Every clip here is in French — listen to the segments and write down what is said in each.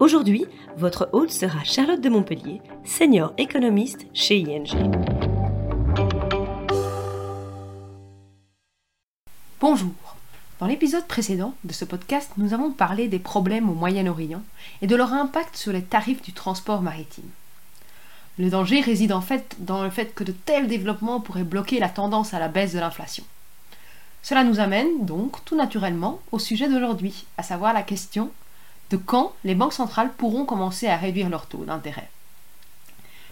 Aujourd'hui, votre hôte sera Charlotte de Montpellier, senior économiste chez ING. Bonjour. Dans l'épisode précédent de ce podcast, nous avons parlé des problèmes au Moyen-Orient et de leur impact sur les tarifs du transport maritime. Le danger réside en fait dans le fait que de tels développements pourraient bloquer la tendance à la baisse de l'inflation. Cela nous amène donc tout naturellement au sujet d'aujourd'hui, à savoir la question de quand les banques centrales pourront commencer à réduire leur taux d'intérêt.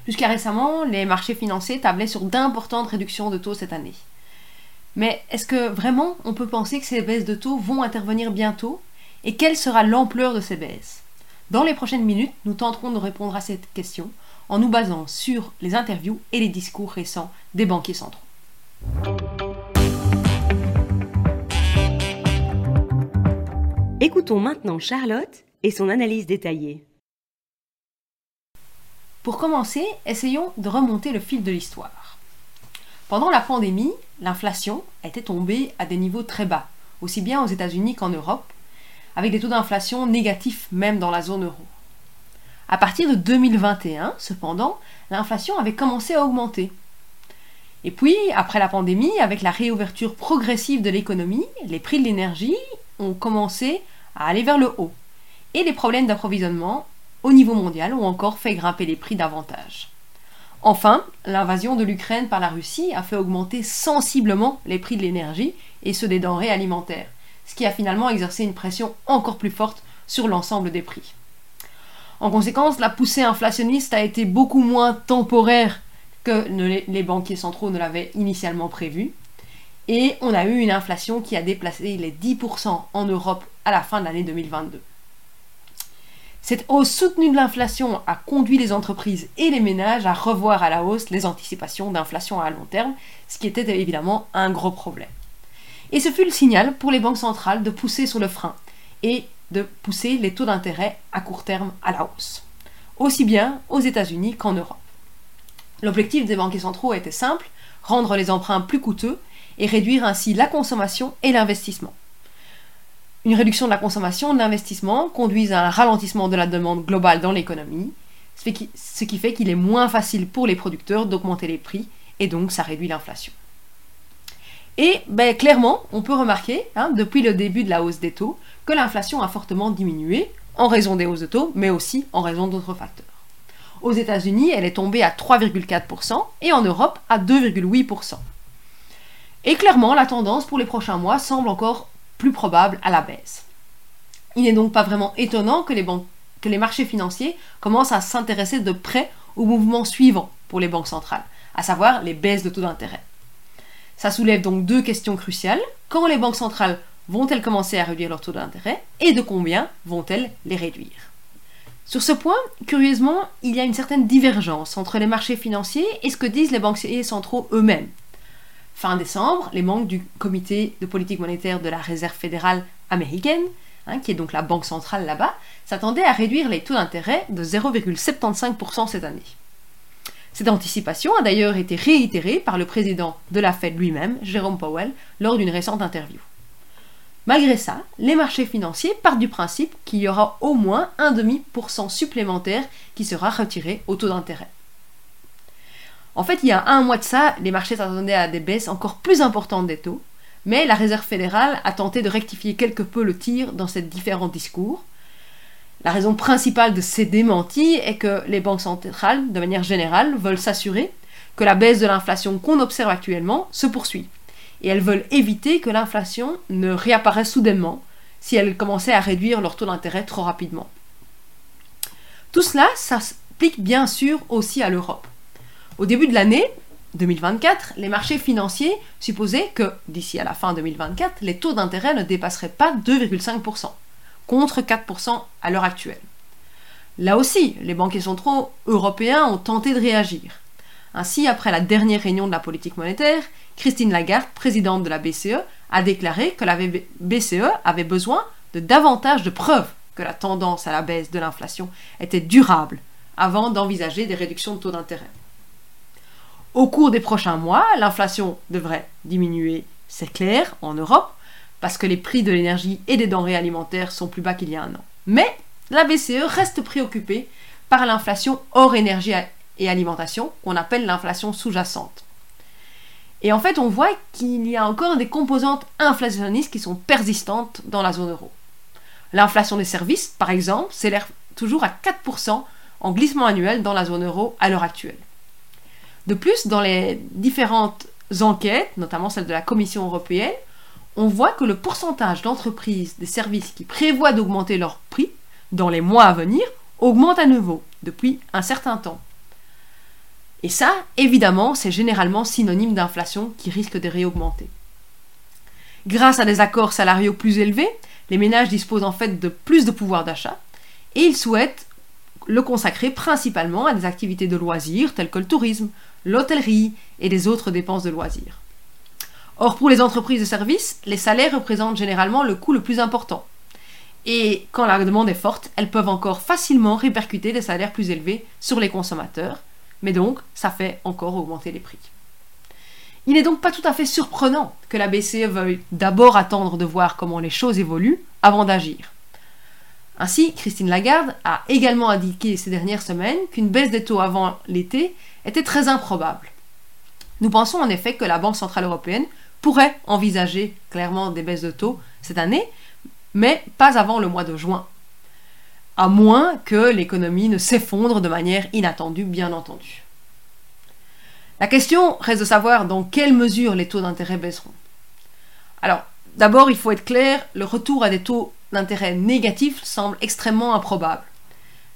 Jusqu'à récemment, les marchés financiers tablaient sur d'importantes réductions de taux cette année. Mais est-ce que vraiment on peut penser que ces baisses de taux vont intervenir bientôt? Et quelle sera l'ampleur de ces baisses? Dans les prochaines minutes, nous tenterons de répondre à cette question en nous basant sur les interviews et les discours récents des banquiers centraux. Écoutons maintenant Charlotte et son analyse détaillée. Pour commencer, essayons de remonter le fil de l'histoire. Pendant la pandémie, l'inflation était tombée à des niveaux très bas, aussi bien aux États-Unis qu'en Europe, avec des taux d'inflation négatifs même dans la zone euro. À partir de 2021, cependant, l'inflation avait commencé à augmenter. Et puis, après la pandémie, avec la réouverture progressive de l'économie, les prix de l'énergie ont commencé à aller vers le haut et les problèmes d'approvisionnement au niveau mondial ont encore fait grimper les prix davantage. Enfin, l'invasion de l'Ukraine par la Russie a fait augmenter sensiblement les prix de l'énergie et ceux des denrées alimentaires, ce qui a finalement exercé une pression encore plus forte sur l'ensemble des prix. En conséquence, la poussée inflationniste a été beaucoup moins temporaire que les banquiers centraux ne l'avaient initialement prévu, et on a eu une inflation qui a déplacé les 10% en Europe à la fin de l'année 2022. Cette hausse soutenue de l'inflation a conduit les entreprises et les ménages à revoir à la hausse les anticipations d'inflation à long terme, ce qui était évidemment un gros problème. Et ce fut le signal pour les banques centrales de pousser sur le frein et de pousser les taux d'intérêt à court terme à la hausse, aussi bien aux États-Unis qu'en Europe. L'objectif des banquiers centraux était simple, rendre les emprunts plus coûteux et réduire ainsi la consommation et l'investissement. Une réduction de la consommation de l'investissement conduit à un ralentissement de la demande globale dans l'économie, ce qui fait qu'il est moins facile pour les producteurs d'augmenter les prix et donc ça réduit l'inflation. Et ben, clairement, on peut remarquer, hein, depuis le début de la hausse des taux, que l'inflation a fortement diminué en raison des hausses de taux, mais aussi en raison d'autres facteurs. Aux États-Unis, elle est tombée à 3,4% et en Europe à 2,8%. Et clairement, la tendance pour les prochains mois semble encore plus probable à la baisse. Il n'est donc pas vraiment étonnant que les, que les marchés financiers commencent à s'intéresser de près au mouvement suivant pour les banques centrales, à savoir les baisses de taux d'intérêt. Ça soulève donc deux questions cruciales. Quand les banques centrales vont-elles commencer à réduire leur taux d'intérêt et de combien vont-elles les réduire? Sur ce point, curieusement, il y a une certaine divergence entre les marchés financiers et ce que disent les banquiers centraux eux-mêmes. Fin décembre, les membres du comité de politique monétaire de la Réserve fédérale américaine, hein, qui est donc la banque centrale là-bas, s'attendaient à réduire les taux d'intérêt de 0,75% cette année. Cette anticipation a d'ailleurs été réitérée par le président de la Fed lui-même, Jérôme Powell, lors d'une récente interview. Malgré ça, les marchés financiers partent du principe qu'il y aura au moins un demi pour cent supplémentaire qui sera retiré au taux d'intérêt. En fait, il y a un mois de ça, les marchés s'attendaient à des baisses encore plus importantes des taux, mais la Réserve fédérale a tenté de rectifier quelque peu le tir dans ces différents discours. La raison principale de ces démentis est que les banques centrales, de manière générale, veulent s'assurer que la baisse de l'inflation qu'on observe actuellement se poursuit. Et elles veulent éviter que l'inflation ne réapparaisse soudainement si elles commençaient à réduire leur taux d'intérêt trop rapidement. Tout cela s'applique bien sûr aussi à l'Europe. Au début de l'année 2024, les marchés financiers supposaient que, d'ici à la fin 2024, les taux d'intérêt ne dépasseraient pas 2,5%, contre 4% à l'heure actuelle. Là aussi, les banquiers centraux européens ont tenté de réagir. Ainsi, après la dernière réunion de la politique monétaire, Christine Lagarde, présidente de la BCE, a déclaré que la BCE avait besoin de davantage de preuves que la tendance à la baisse de l'inflation était durable avant d'envisager des réductions de taux d'intérêt. Au cours des prochains mois, l'inflation devrait diminuer, c'est clair, en Europe, parce que les prix de l'énergie et des denrées alimentaires sont plus bas qu'il y a un an. Mais la BCE reste préoccupée par l'inflation hors énergie et alimentation, qu'on appelle l'inflation sous-jacente. Et en fait, on voit qu'il y a encore des composantes inflationnistes qui sont persistantes dans la zone euro. L'inflation des services, par exemple, s'élève toujours à 4% en glissement annuel dans la zone euro à l'heure actuelle. De plus, dans les différentes enquêtes, notamment celle de la Commission européenne, on voit que le pourcentage d'entreprises des services qui prévoient d'augmenter leurs prix dans les mois à venir augmente à nouveau depuis un certain temps. Et ça, évidemment, c'est généralement synonyme d'inflation qui risque de réaugmenter. Grâce à des accords salariaux plus élevés, les ménages disposent en fait de plus de pouvoir d'achat et ils souhaitent le consacrer principalement à des activités de loisirs telles que le tourisme, l'hôtellerie et les autres dépenses de loisirs. Or, pour les entreprises de services, les salaires représentent généralement le coût le plus important. Et quand la demande est forte, elles peuvent encore facilement répercuter des salaires plus élevés sur les consommateurs, mais donc ça fait encore augmenter les prix. Il n'est donc pas tout à fait surprenant que la BCE veuille d'abord attendre de voir comment les choses évoluent avant d'agir. Ainsi, Christine Lagarde a également indiqué ces dernières semaines qu'une baisse des taux avant l'été était très improbable. Nous pensons en effet que la Banque Centrale Européenne pourrait envisager clairement des baisses de taux cette année, mais pas avant le mois de juin. À moins que l'économie ne s'effondre de manière inattendue, bien entendu. La question reste de savoir dans quelle mesure les taux d'intérêt baisseront. Alors, d'abord, il faut être clair, le retour à des taux d'intérêt négatifs semble extrêmement improbable.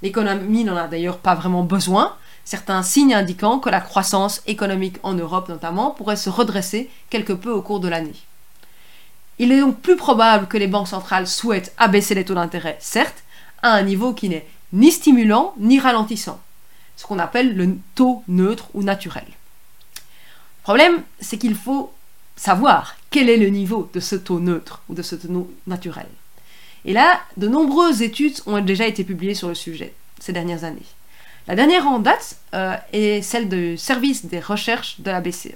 L'économie n'en a d'ailleurs pas vraiment besoin, certains signes indiquant que la croissance économique en Europe notamment pourrait se redresser quelque peu au cours de l'année. Il est donc plus probable que les banques centrales souhaitent abaisser les taux d'intérêt, certes, à un niveau qui n'est ni stimulant ni ralentissant, ce qu'on appelle le taux neutre ou naturel. Le problème, c'est qu'il faut savoir quel est le niveau de ce taux neutre ou de ce taux naturel. Et là, de nombreuses études ont déjà été publiées sur le sujet ces dernières années. La dernière en date euh, est celle du service des recherches de la BCE.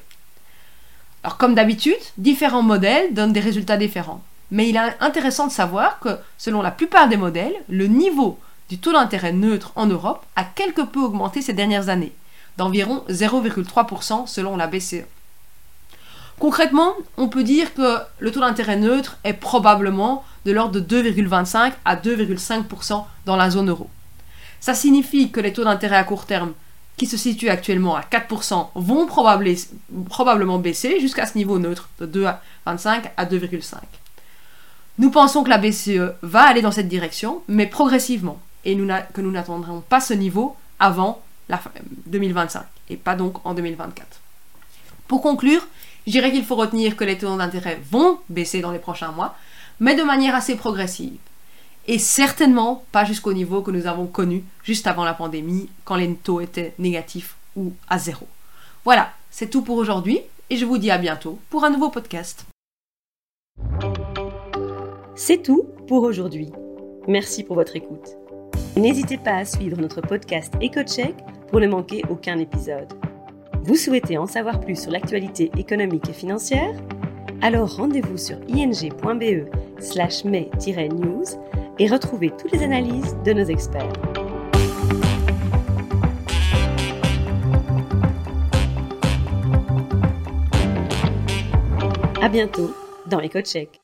Alors comme d'habitude, différents modèles donnent des résultats différents. Mais il est intéressant de savoir que selon la plupart des modèles, le niveau du taux d'intérêt neutre en Europe a quelque peu augmenté ces dernières années, d'environ 0,3% selon la BCE. Concrètement, on peut dire que le taux d'intérêt neutre est probablement de l'ordre de 2,25 à 2,5% dans la zone euro. Ça signifie que les taux d'intérêt à court terme, qui se situent actuellement à 4%, vont probablement baisser jusqu'à ce niveau neutre de 2,25 à 2,5. Nous pensons que la BCE va aller dans cette direction, mais progressivement, et que nous n'attendrons pas ce niveau avant la 2025, et pas donc en 2024. Pour conclure, je dirais qu'il faut retenir que les taux d'intérêt vont baisser dans les prochains mois, mais de manière assez progressive. Et certainement pas jusqu'au niveau que nous avons connu juste avant la pandémie, quand les taux étaient négatifs ou à zéro. Voilà, c'est tout pour aujourd'hui, et je vous dis à bientôt pour un nouveau podcast. C'est tout pour aujourd'hui. Merci pour votre écoute. N'hésitez pas à suivre notre podcast EcoCheck pour ne manquer aucun épisode. Vous souhaitez en savoir plus sur l'actualité économique et financière? Alors rendez-vous sur ing.be slash news et retrouvez toutes les analyses de nos experts. À bientôt dans EcoCheck.